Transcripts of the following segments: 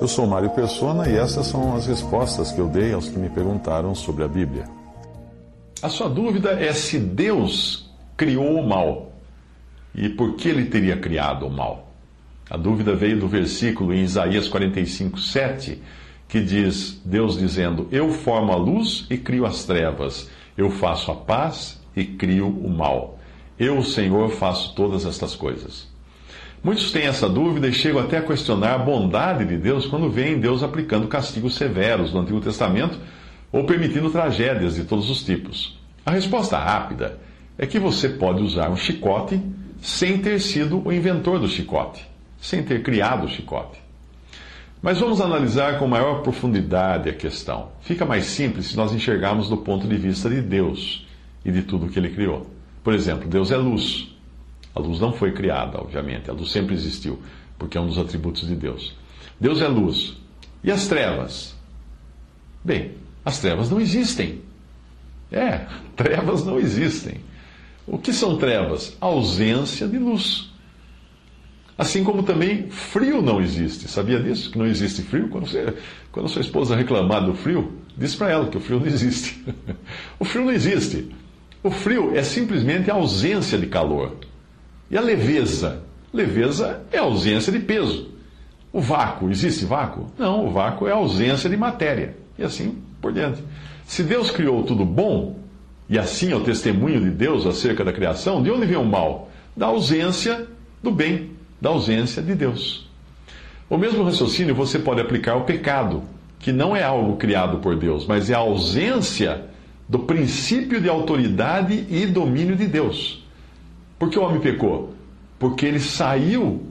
Eu sou Mário Persona e essas são as respostas que eu dei aos que me perguntaram sobre a Bíblia. A sua dúvida é se Deus criou o mal e por que ele teria criado o mal. A dúvida veio do versículo em Isaías 45, 7, que diz: Deus dizendo: Eu formo a luz e crio as trevas, eu faço a paz e crio o mal. Eu, o Senhor, faço todas estas coisas. Muitos têm essa dúvida e chegam até a questionar a bondade de Deus quando veem Deus aplicando castigos severos no Antigo Testamento ou permitindo tragédias de todos os tipos. A resposta rápida é que você pode usar um chicote sem ter sido o inventor do chicote, sem ter criado o chicote. Mas vamos analisar com maior profundidade a questão. Fica mais simples se nós enxergarmos do ponto de vista de Deus e de tudo que ele criou. Por exemplo, Deus é luz. A luz não foi criada, obviamente, a luz sempre existiu, porque é um dos atributos de Deus. Deus é luz. E as trevas? Bem, as trevas não existem. É, trevas não existem. O que são trevas? Ausência de luz. Assim como também frio não existe. Sabia disso? Que não existe frio? Quando, você, quando sua esposa reclamar do frio, diz para ela que o frio não existe. o frio não existe. O frio é simplesmente a ausência de calor. E a leveza? Leveza é ausência de peso. O vácuo, existe vácuo? Não, o vácuo é a ausência de matéria. E assim por diante. Se Deus criou tudo bom, e assim é o testemunho de Deus acerca da criação, de onde vem o mal? Da ausência do bem, da ausência de Deus. O mesmo raciocínio você pode aplicar ao pecado, que não é algo criado por Deus, mas é a ausência do princípio de autoridade e domínio de Deus. Por que o homem pecou? Porque ele saiu,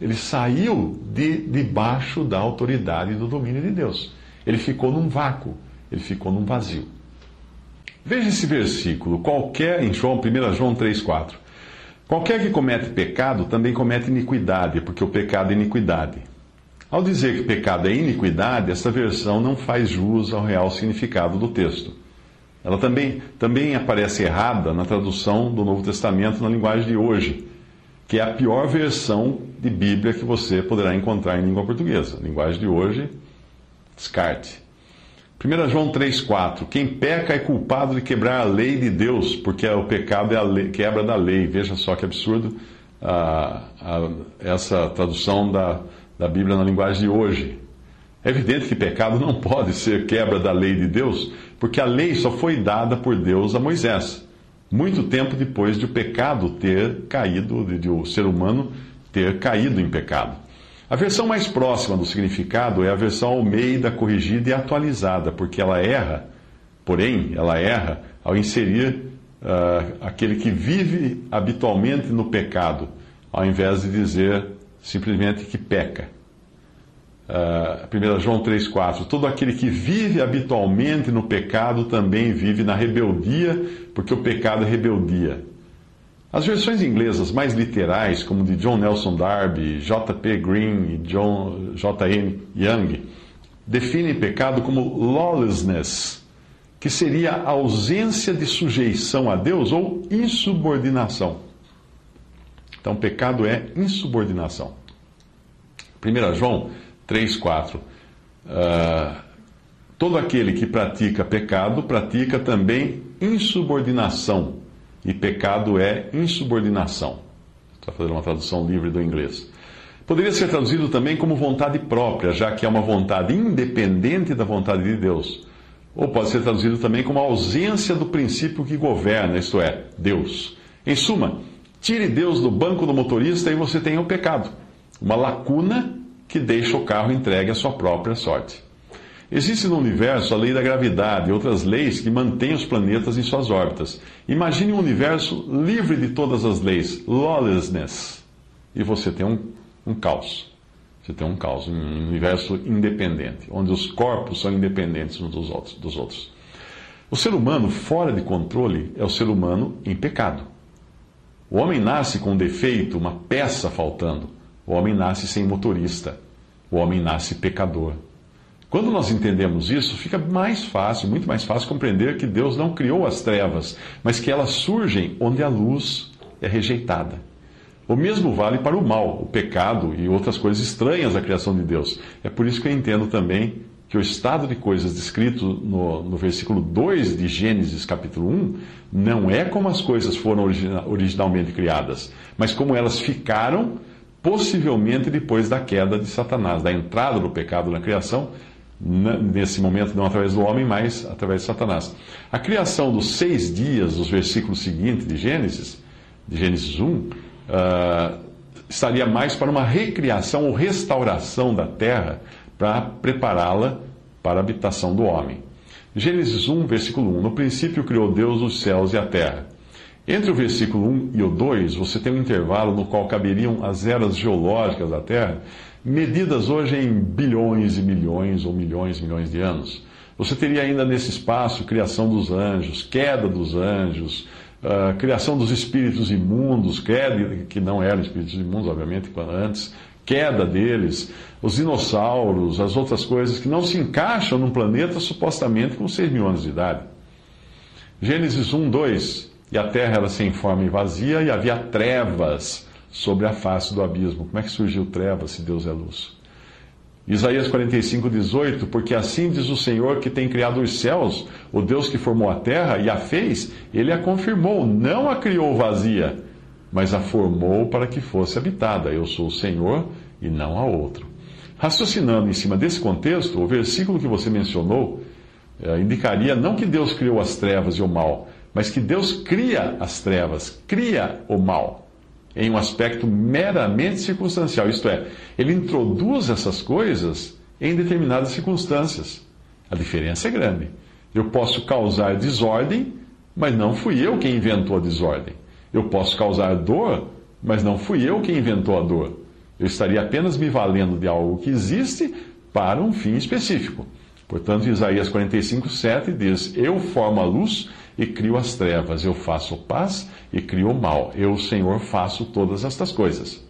ele saiu de debaixo da autoridade e do domínio de Deus. Ele ficou num vácuo, ele ficou num vazio. Veja esse versículo, qualquer, em João, 1 João 3,4. Qualquer que comete pecado também comete iniquidade, porque o pecado é iniquidade. Ao dizer que pecado é iniquidade, essa versão não faz jus ao real significado do texto. Ela também, também aparece errada na tradução do Novo Testamento na linguagem de hoje, que é a pior versão de Bíblia que você poderá encontrar em língua portuguesa. Linguagem de hoje, descarte. 1 João 3,4: Quem peca é culpado de quebrar a lei de Deus, porque o pecado é a lei, quebra da lei. Veja só que absurdo ah, ah, essa tradução da, da Bíblia na linguagem de hoje. É evidente que pecado não pode ser quebra da lei de Deus, porque a lei só foi dada por Deus a Moisés, muito tempo depois de o pecado ter caído, de, o ser humano ter caído em pecado. A versão mais próxima do significado é a versão Almeida corrigida e atualizada, porque ela erra, porém, ela erra ao inserir uh, aquele que vive habitualmente no pecado, ao invés de dizer simplesmente que peca. Uh, 1 João 3,4: Todo aquele que vive habitualmente no pecado também vive na rebeldia, porque o pecado é rebeldia. As versões inglesas mais literais, como de John Nelson Darby, J.P. Green e John J.N. Young, definem pecado como lawlessness, que seria ausência de sujeição a Deus ou insubordinação. Então, pecado é insubordinação. 1 João 3, 4. Uh, todo aquele que pratica pecado pratica também insubordinação e pecado é insubordinação. Está fazendo uma tradução livre do inglês. Poderia ser traduzido também como vontade própria, já que é uma vontade independente da vontade de Deus. Ou pode ser traduzido também como ausência do princípio que governa, isto é, Deus. Em suma, tire Deus do banco do motorista e você tem o pecado. Uma lacuna que deixa o carro entregue à sua própria sorte. Existe no universo a lei da gravidade e outras leis que mantêm os planetas em suas órbitas. Imagine um universo livre de todas as leis, lawlessness, e você tem um, um caos. Você tem um caos, um universo independente, onde os corpos são independentes uns dos outros. Dos outros. O ser humano fora de controle é o ser humano em pecado. O homem nasce com um defeito, uma peça faltando. O homem nasce sem motorista. O homem nasce pecador. Quando nós entendemos isso, fica mais fácil, muito mais fácil compreender que Deus não criou as trevas, mas que elas surgem onde a luz é rejeitada. O mesmo vale para o mal, o pecado e outras coisas estranhas à criação de Deus. É por isso que eu entendo também que o estado de coisas descrito no, no versículo 2 de Gênesis, capítulo 1, não é como as coisas foram originalmente criadas, mas como elas ficaram possivelmente depois da queda de Satanás, da entrada do pecado na criação, nesse momento não através do homem, mas através de Satanás. A criação dos seis dias, dos versículos seguintes de Gênesis, de Gênesis 1, uh, ah, estaria mais para uma recriação ou restauração da terra para prepará-la para a habitação do homem. Gênesis 1, versículo 1: No princípio criou Deus os céus e a terra. Entre o versículo 1 e o 2, você tem um intervalo no qual caberiam as eras geológicas da Terra, medidas hoje em bilhões e milhões ou milhões e milhões de anos. Você teria ainda nesse espaço criação dos anjos, queda dos anjos, uh, criação dos espíritos imundos, queda, que não eram espíritos imundos, obviamente, antes, queda deles, os dinossauros, as outras coisas que não se encaixam num planeta supostamente com 6 mil anos de idade. Gênesis 1, 2. E a terra era sem forma e vazia, e havia trevas sobre a face do abismo. Como é que surgiu trevas se Deus é luz? Isaías 45, 18, porque assim diz o Senhor que tem criado os céus, o Deus que formou a terra e a fez, ele a confirmou, não a criou vazia, mas a formou para que fosse habitada. Eu sou o Senhor e não há outro. Raciocinando em cima desse contexto, o versículo que você mencionou eh, indicaria não que Deus criou as trevas e o mal, mas que Deus cria as trevas, cria o mal em um aspecto meramente circunstancial, isto é, ele introduz essas coisas em determinadas circunstâncias. A diferença é grande. Eu posso causar desordem, mas não fui eu quem inventou a desordem. Eu posso causar dor, mas não fui eu quem inventou a dor. Eu estaria apenas me valendo de algo que existe para um fim específico. Portanto, Isaías 45, 7 diz: Eu formo a luz e crio as trevas. Eu faço paz e crio o mal. Eu, Senhor, faço todas estas coisas.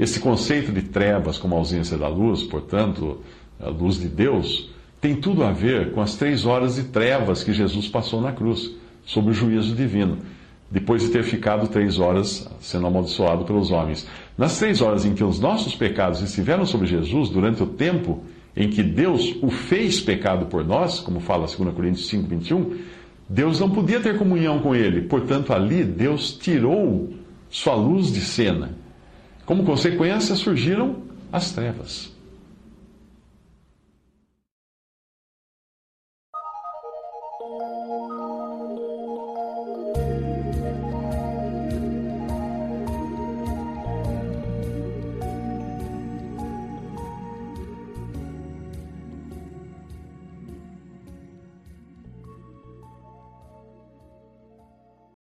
Esse conceito de trevas como ausência da luz, portanto, a luz de Deus, tem tudo a ver com as três horas de trevas que Jesus passou na cruz, sob o juízo divino, depois de ter ficado três horas sendo amaldiçoado pelos homens. Nas três horas em que os nossos pecados estiveram sobre Jesus, durante o tempo em que Deus o fez pecado por nós, como fala 2 Coríntios 5, 21, Deus não podia ter comunhão com ele, portanto, ali Deus tirou sua luz de cena. Como consequência, surgiram as trevas.